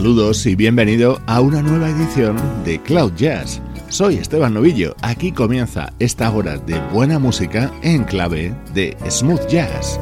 Saludos y bienvenido a una nueva edición de Cloud Jazz. Soy Esteban Novillo, aquí comienza esta hora de buena música en clave de smooth jazz.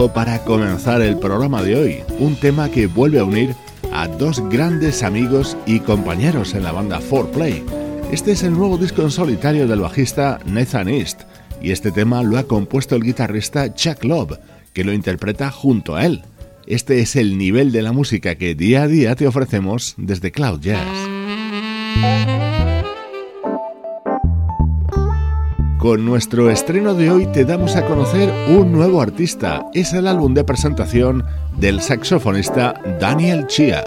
Lujo para comenzar el programa de hoy, un tema que vuelve a unir a dos grandes amigos y compañeros en la banda 4Play. Este es el nuevo disco en solitario del bajista Nathan East, y este tema lo ha compuesto el guitarrista Chuck Love, que lo interpreta junto a él. Este es el nivel de la música que día a día te ofrecemos desde Cloud Jazz. Con nuestro estreno de hoy te damos a conocer un nuevo artista. Es el álbum de presentación del saxofonista Daniel Chia.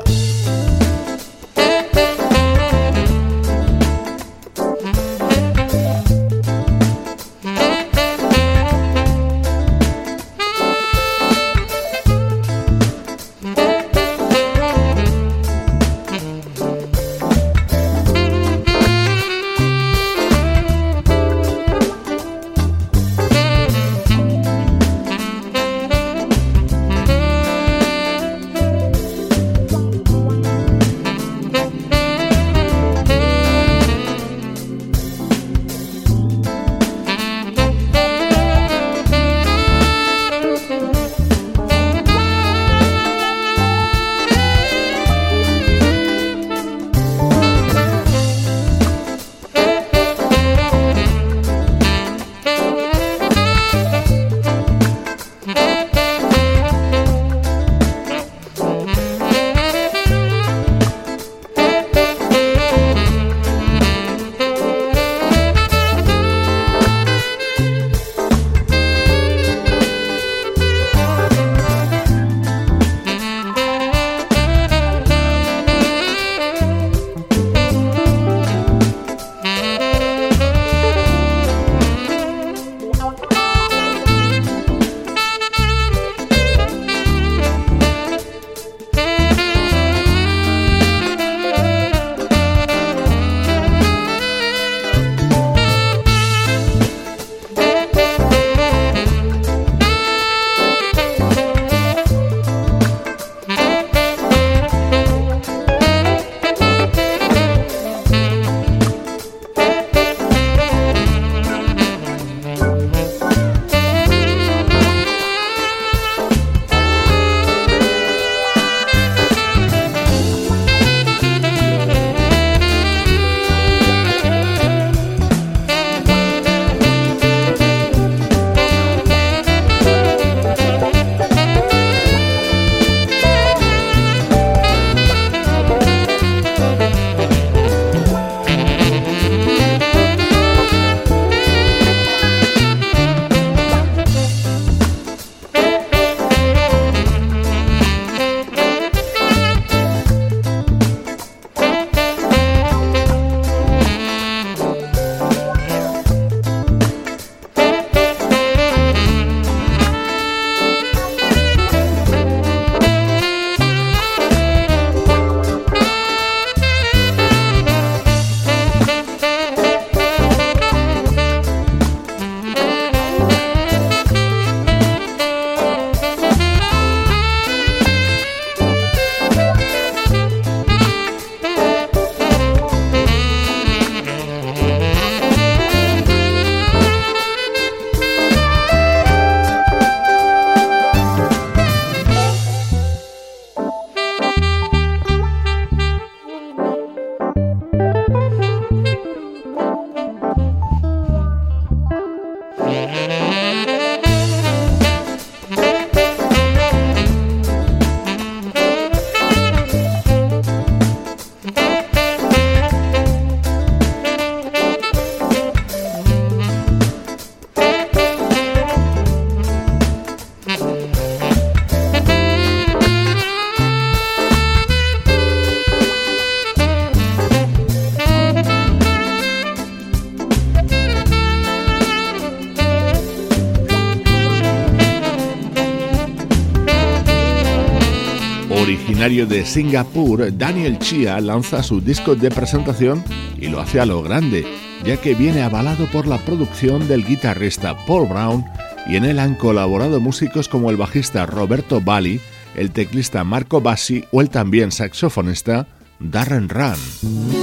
De Singapur, Daniel Chia lanza su disco de presentación y lo hace a lo grande, ya que viene avalado por la producción del guitarrista Paul Brown y en él han colaborado músicos como el bajista Roberto Bali, el teclista Marco Bassi o el también saxofonista Darren Run.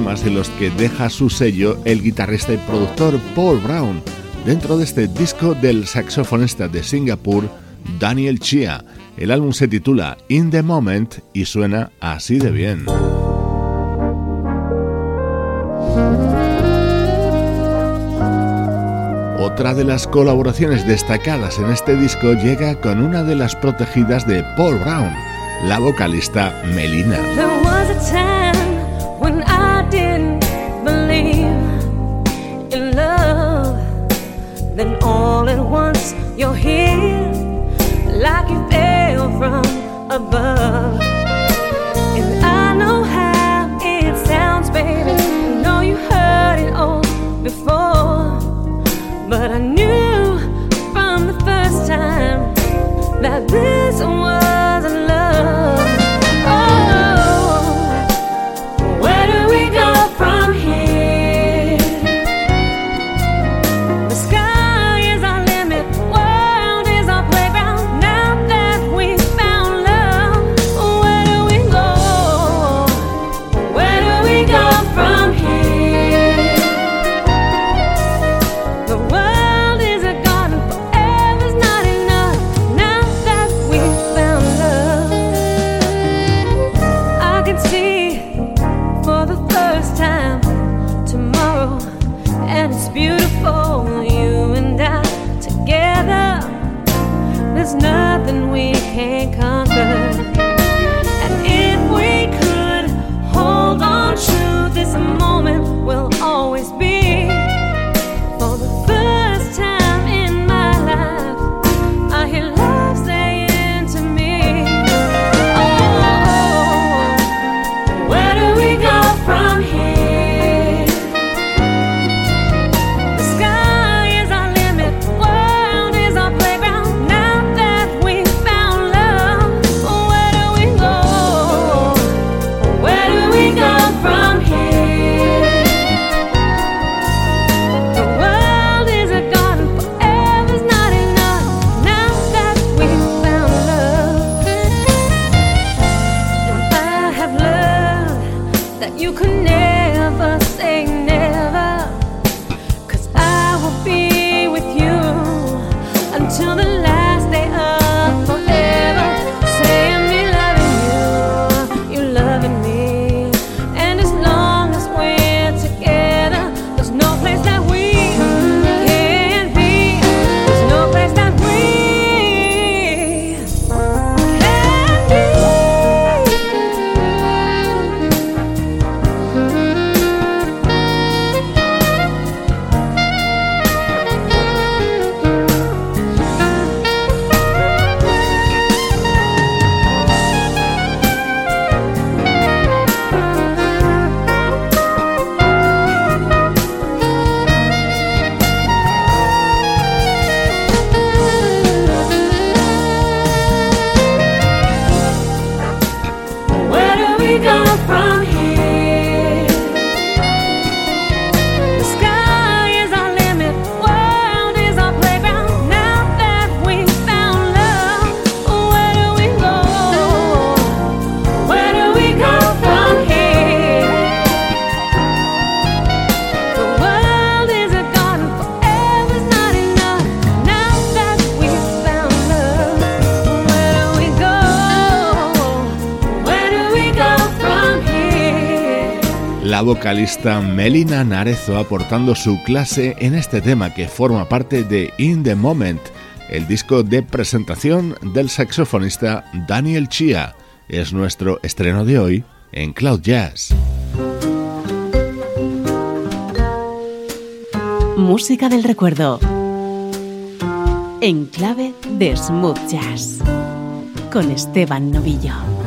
Temas en los que deja su sello el guitarrista y productor Paul Brown dentro de este disco del saxofonista de Singapur Daniel Chia. El álbum se titula In the Moment y suena así de bien. Otra de las colaboraciones destacadas en este disco llega con una de las protegidas de Paul Brown, la vocalista Melina. Then all at once you're here, like you fell from above. And I know how it sounds, baby. I know you heard it all before, but I. see for the first time tomorrow, and it's beautiful. You and I together, there's nothing we can't. Vocalista Melina Narezo aportando su clase en este tema que forma parte de In the Moment, el disco de presentación del saxofonista Daniel Chia. Es nuestro estreno de hoy en Cloud Jazz. Música del recuerdo. En clave de smooth jazz. Con Esteban Novillo.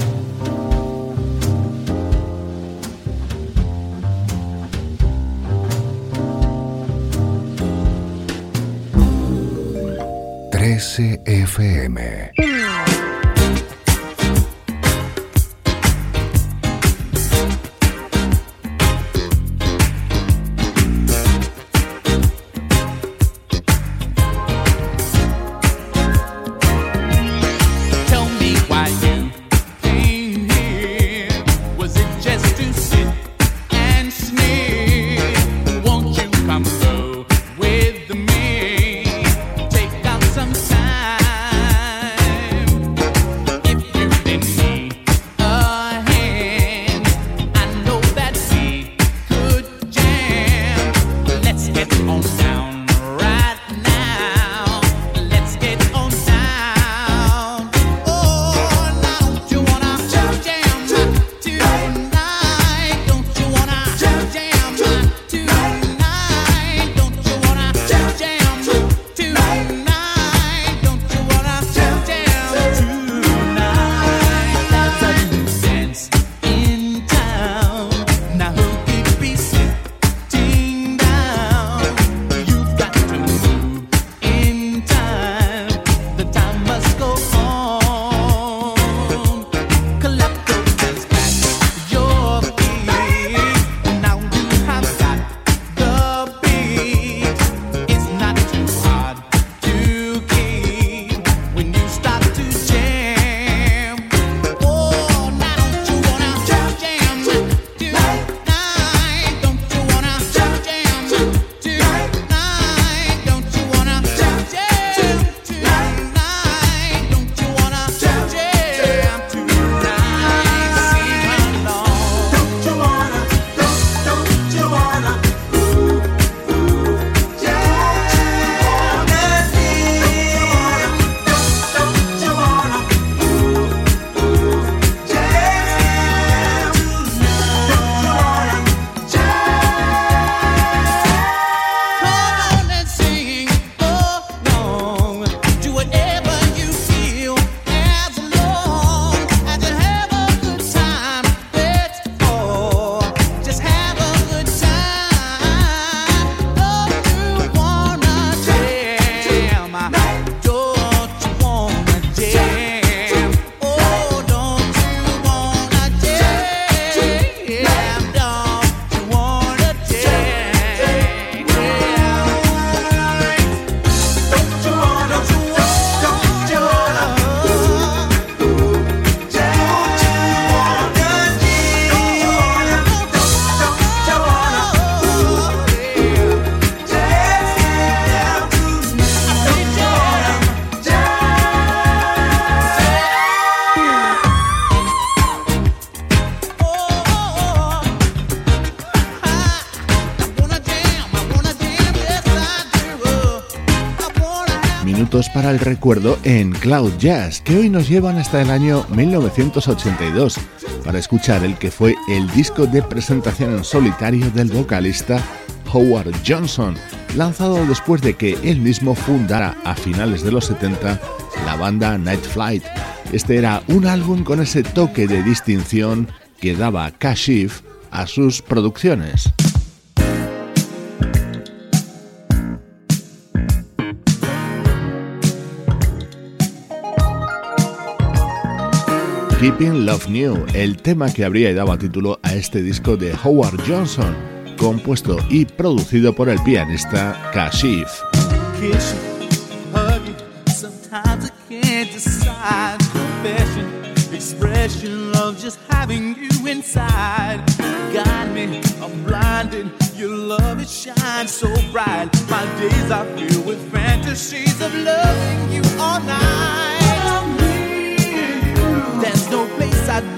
13 Recuerdo en Cloud Jazz, que hoy nos llevan hasta el año 1982 para escuchar el que fue el disco de presentación en solitario del vocalista Howard Johnson, lanzado después de que él mismo fundara a finales de los 70 la banda Night Flight. Este era un álbum con ese toque de distinción que daba Kashif a sus producciones. Keeping Love New, el tema que habría dado título a este disco de Howard Johnson, compuesto y producido por el pianista Kashif. Your love it shines so bright. My days are filled with fantasies of loving you all night. I'd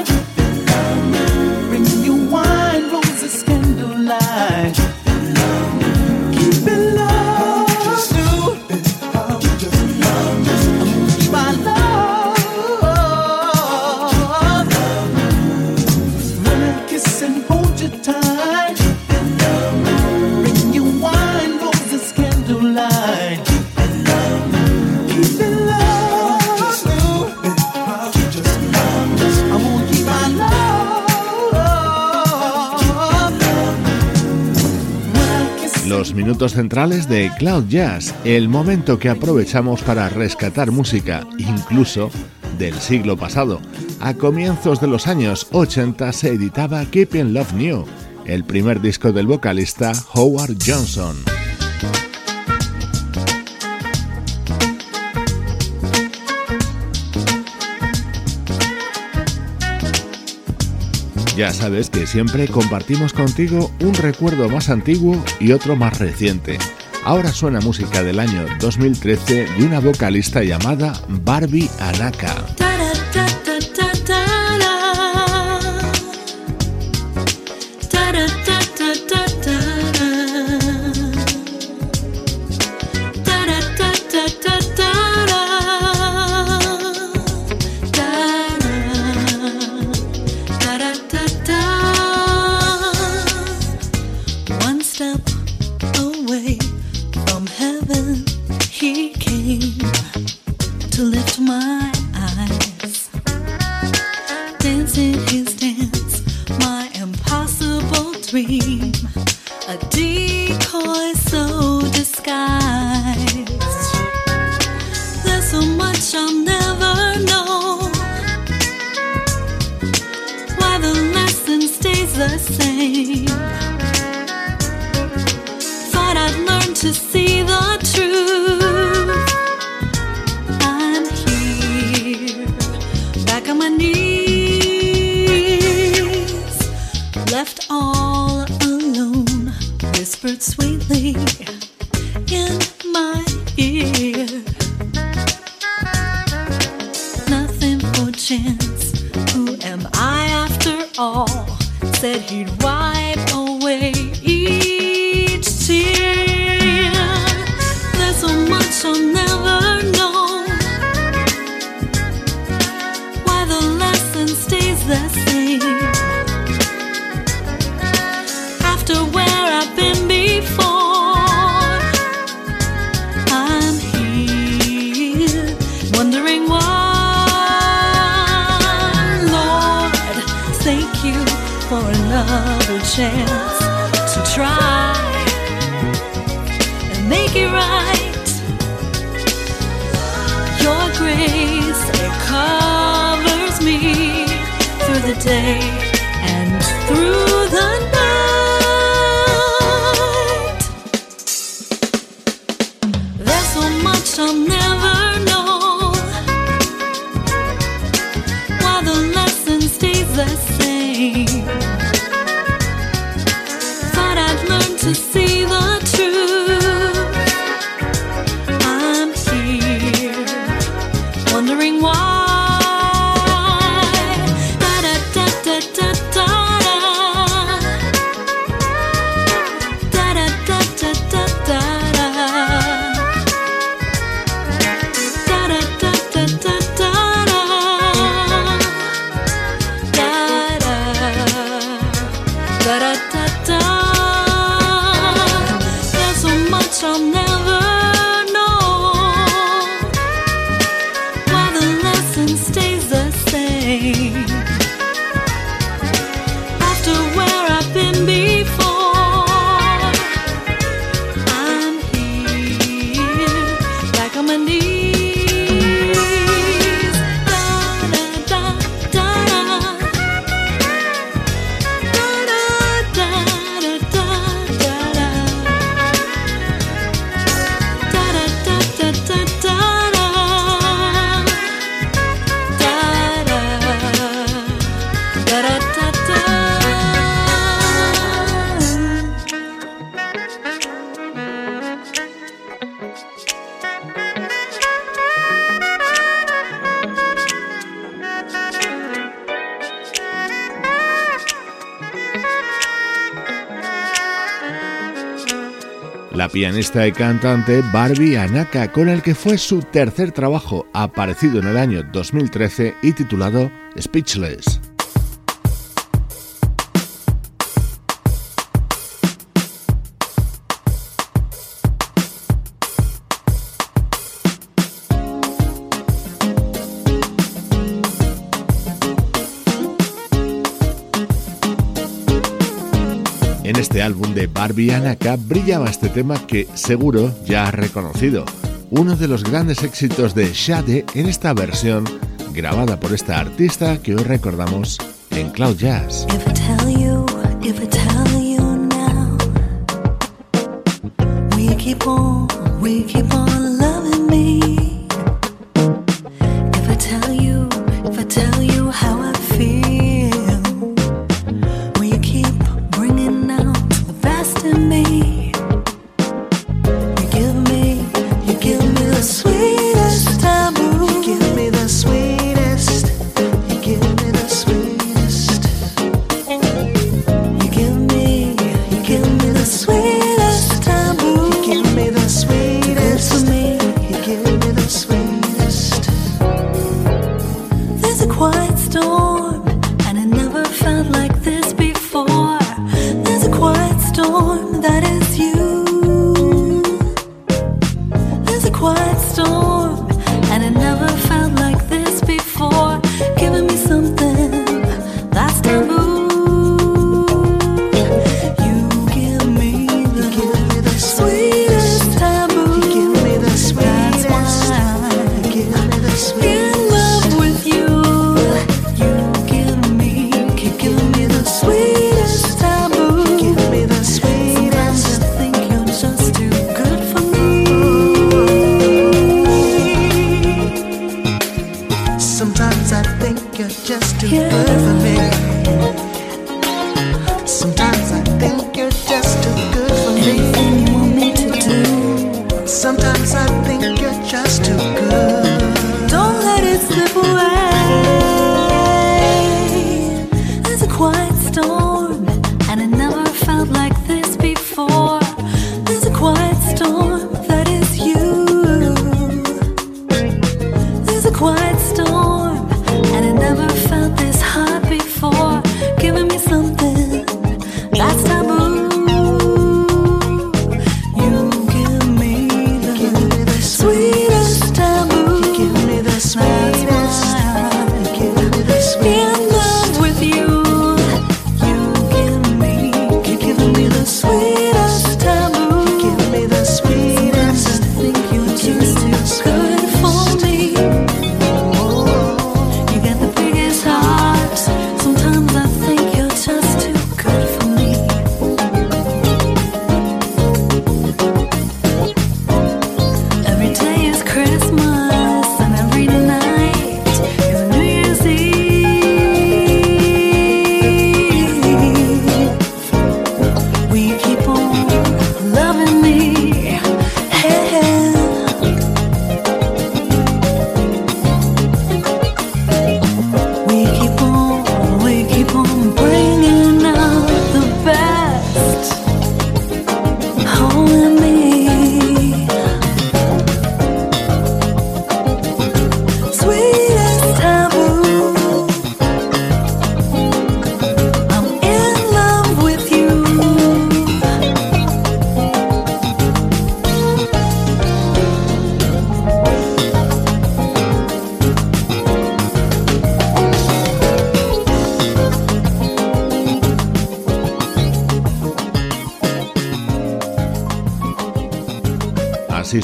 minutos centrales de Cloud Jazz, el momento que aprovechamos para rescatar música, incluso del siglo pasado. A comienzos de los años 80 se editaba Keeping Love New, el primer disco del vocalista Howard Johnson. Ya sabes que siempre compartimos contigo un recuerdo más antiguo y otro más reciente. Ahora suena música del año 2013 de una vocalista llamada Barbie Anaka. to try and make it right. Your grace, it covers me through the day and through the night. There's so much I'm la pianista y cantante Barbie Anaka, con el que fue su tercer trabajo, aparecido en el año 2013 y titulado Speechless. De Barbie Anaka brillaba este tema que seguro ya has reconocido, uno de los grandes éxitos de Shade en esta versión grabada por esta artista que hoy recordamos en Cloud Jazz.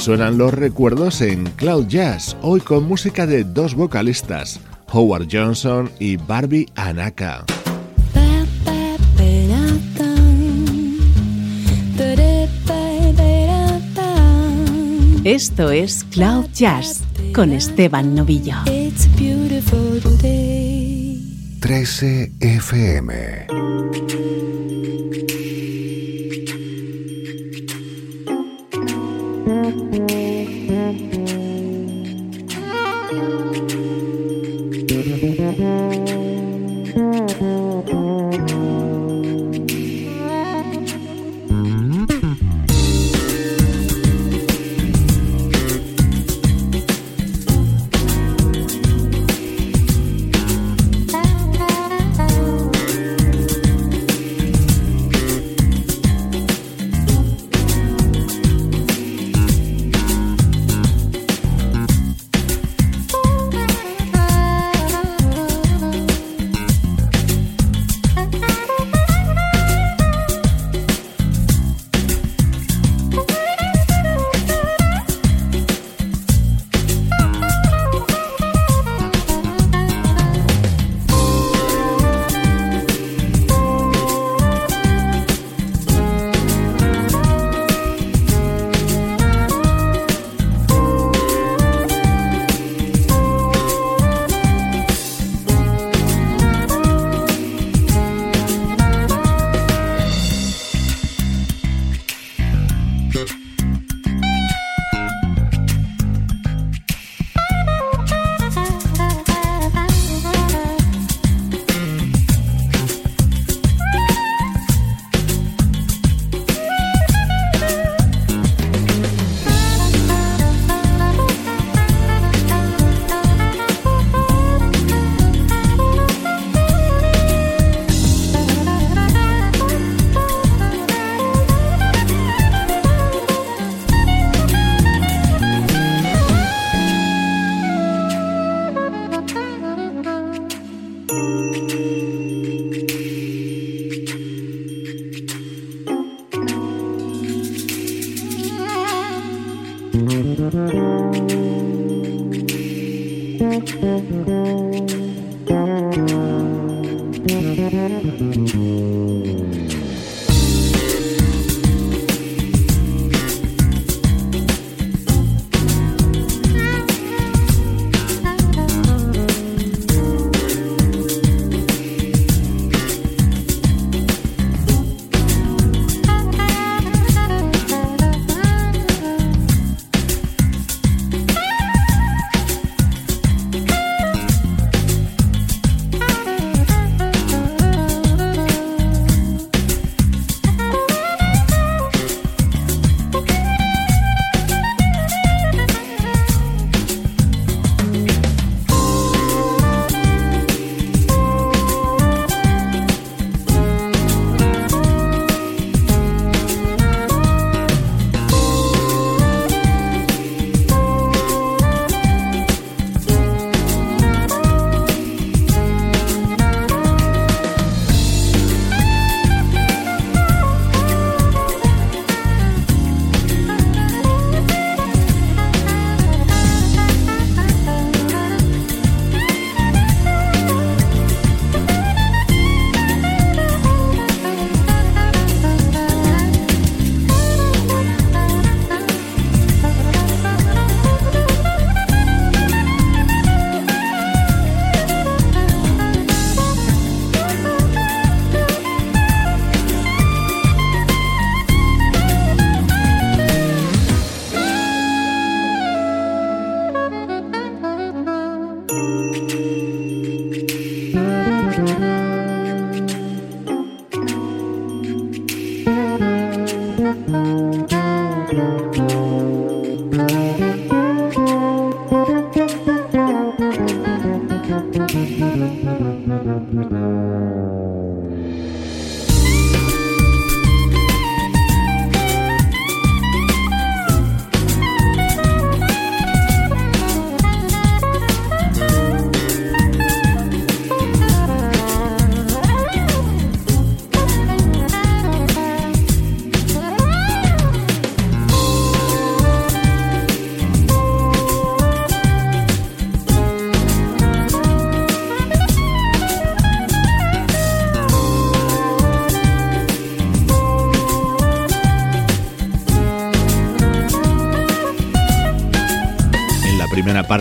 Suenan los recuerdos en Cloud Jazz, hoy con música de dos vocalistas, Howard Johnson y Barbie Anaka. Esto es Cloud Jazz con Esteban Novillo. 13 FM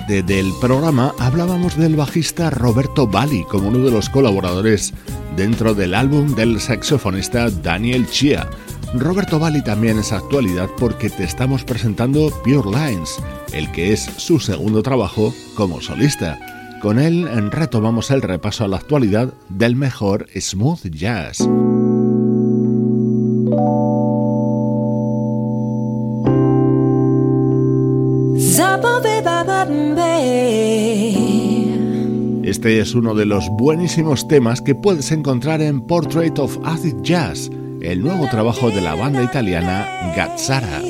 parte del programa hablábamos del bajista Roberto Bali como uno de los colaboradores dentro del álbum del saxofonista Daniel Chia. Roberto Bali también es actualidad porque te estamos presentando Pure Lines, el que es su segundo trabajo como solista. Con él retomamos el repaso a la actualidad del mejor smooth jazz. Este es uno de los buenísimos temas que puedes encontrar en Portrait of Acid Jazz, el nuevo trabajo de la banda italiana Gazzara.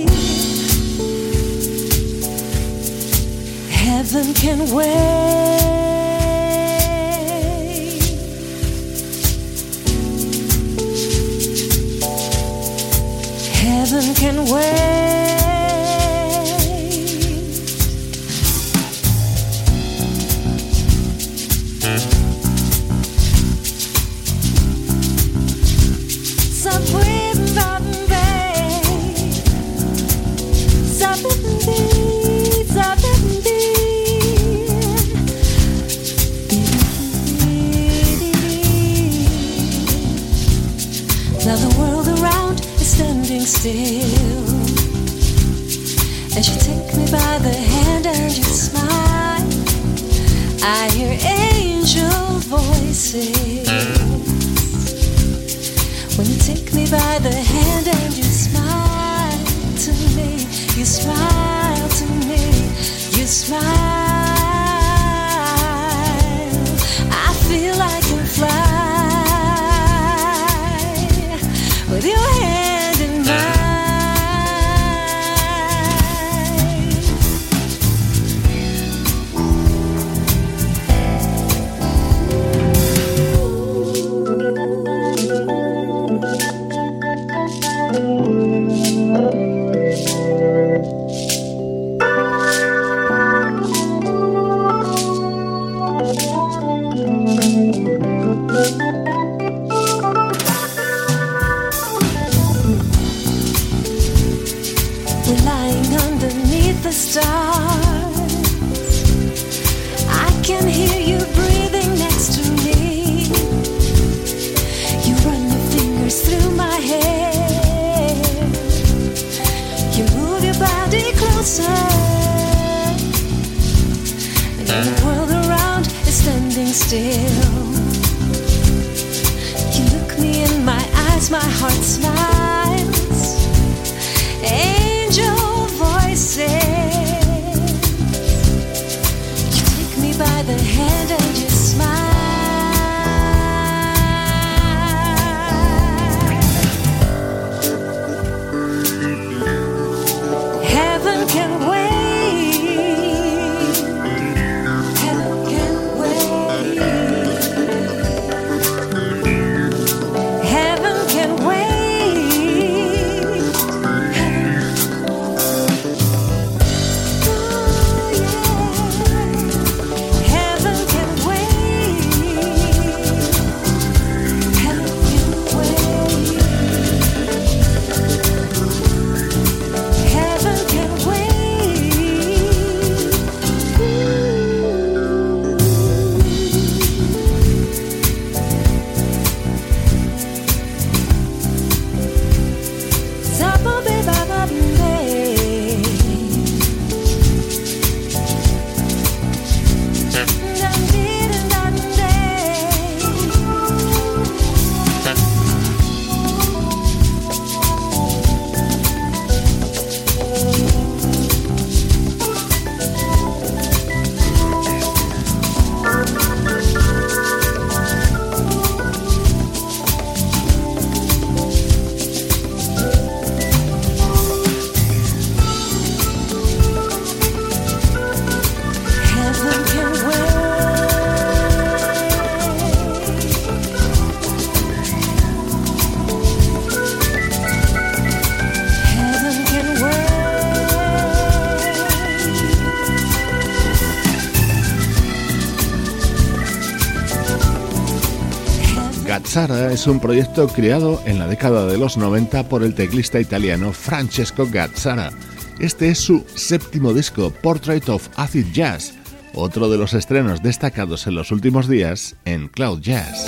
Heaven can wait. Heaven can wait. Thank you. Can es un proyecto creado en la década de los 90 por el teclista italiano Francesco Gazzara. Este es su séptimo disco, Portrait of Acid Jazz, otro de los estrenos destacados en los últimos días en Cloud Jazz.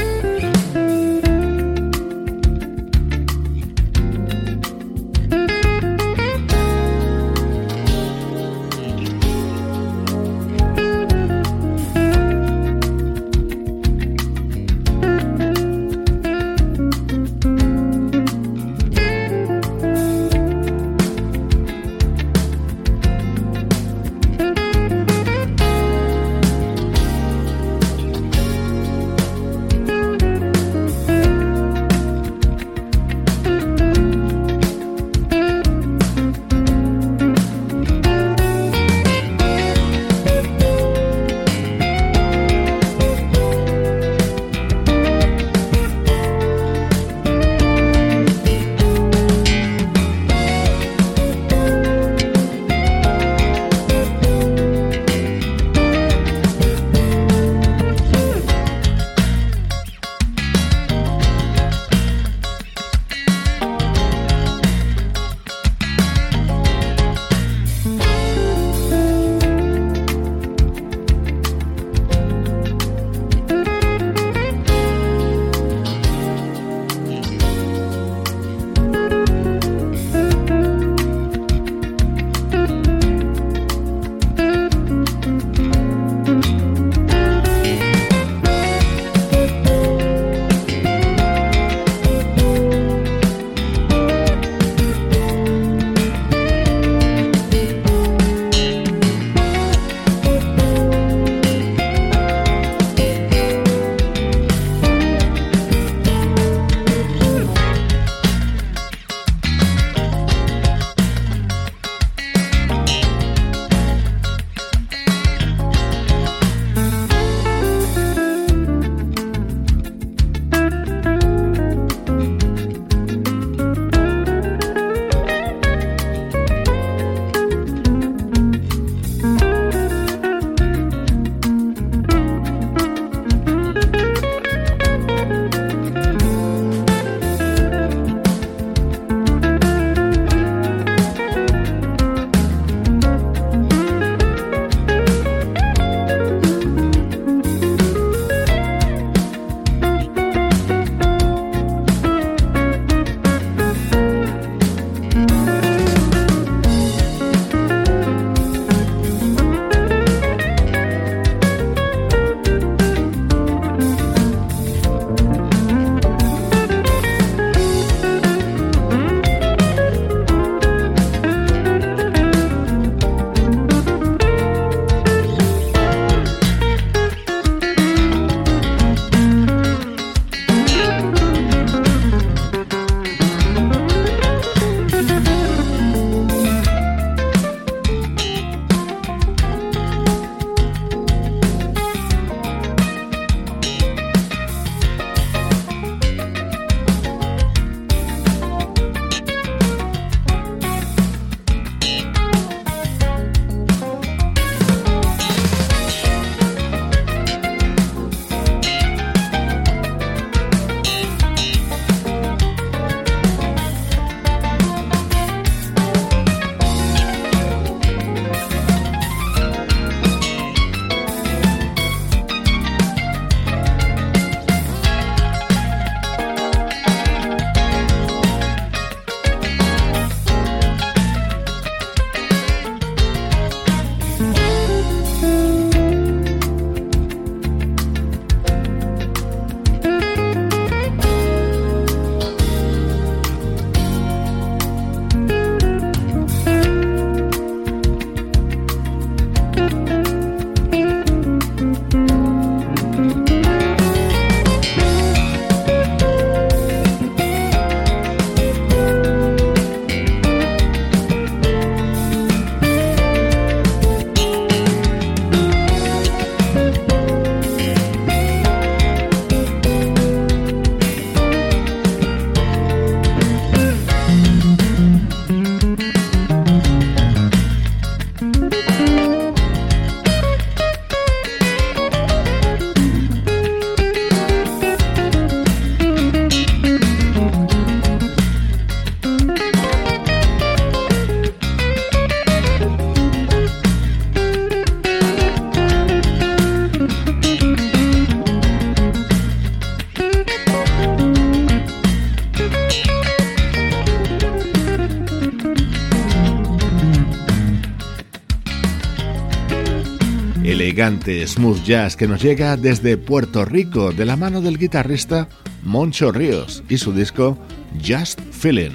Smooth jazz que nos llega desde Puerto Rico de la mano del guitarrista Moncho Ríos y su disco Just Feeling.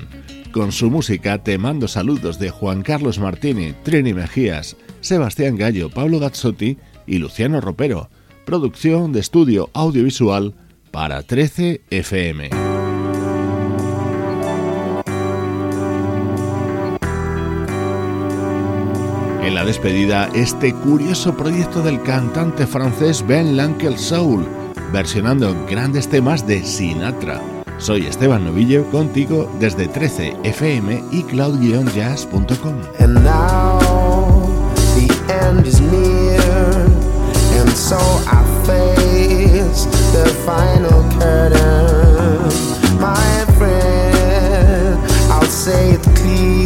Con su música te mando saludos de Juan Carlos Martini, Trini Mejías, Sebastián Gallo, Pablo Gazzotti y Luciano Ropero. Producción de estudio audiovisual para 13 FM. En la despedida, este curioso proyecto del cantante francés Ben Lankel Soul, versionando grandes temas de Sinatra. Soy Esteban Novillo, contigo desde 13 FM y cloud-jazz.com. And now the end is near, and so I face the final curtain. My friend, I'll say it clear,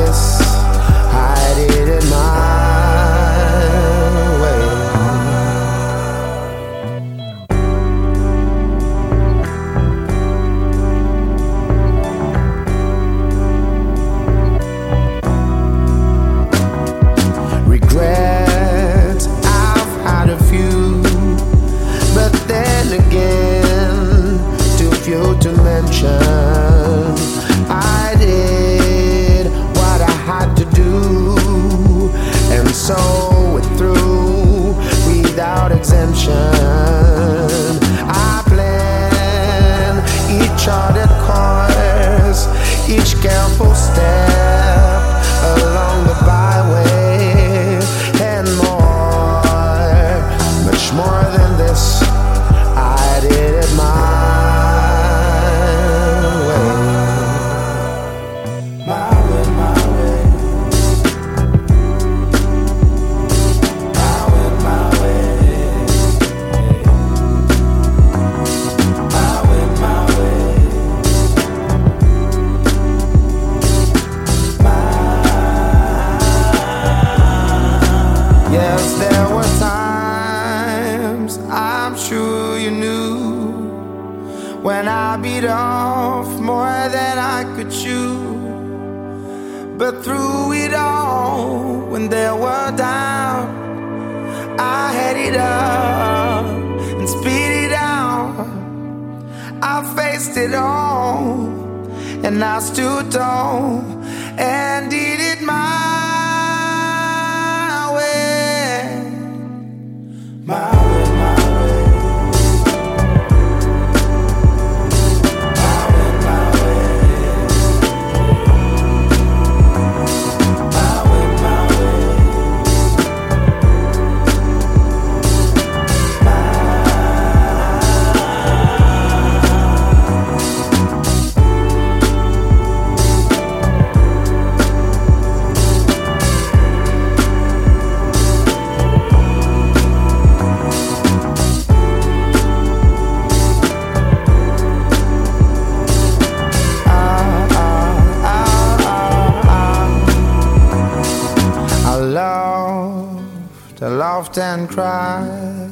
And cried.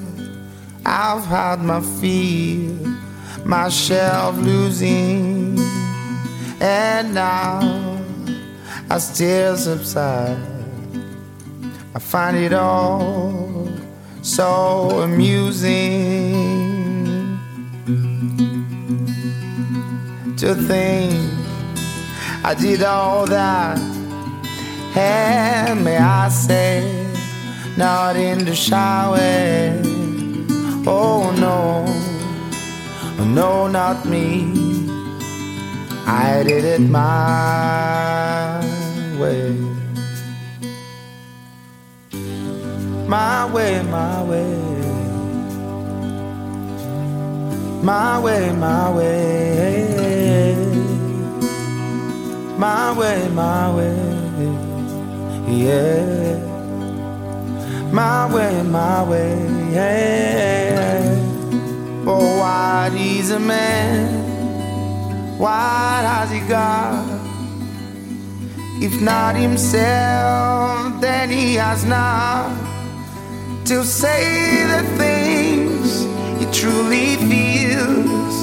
I've had my fear, my share of losing, and now as tears subside, I find it all so amusing to think I did all that and may I say, not in the shower. Oh no, no, not me. I did it my way. My way, my way. My way, my way. My way, my way. Yeah. My way, my way. Yeah. Oh, is a man? What has he got? If not himself, then he has not to say the things he truly feels,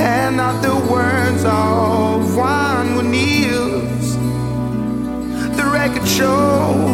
and not the words of one who kneels. The record shows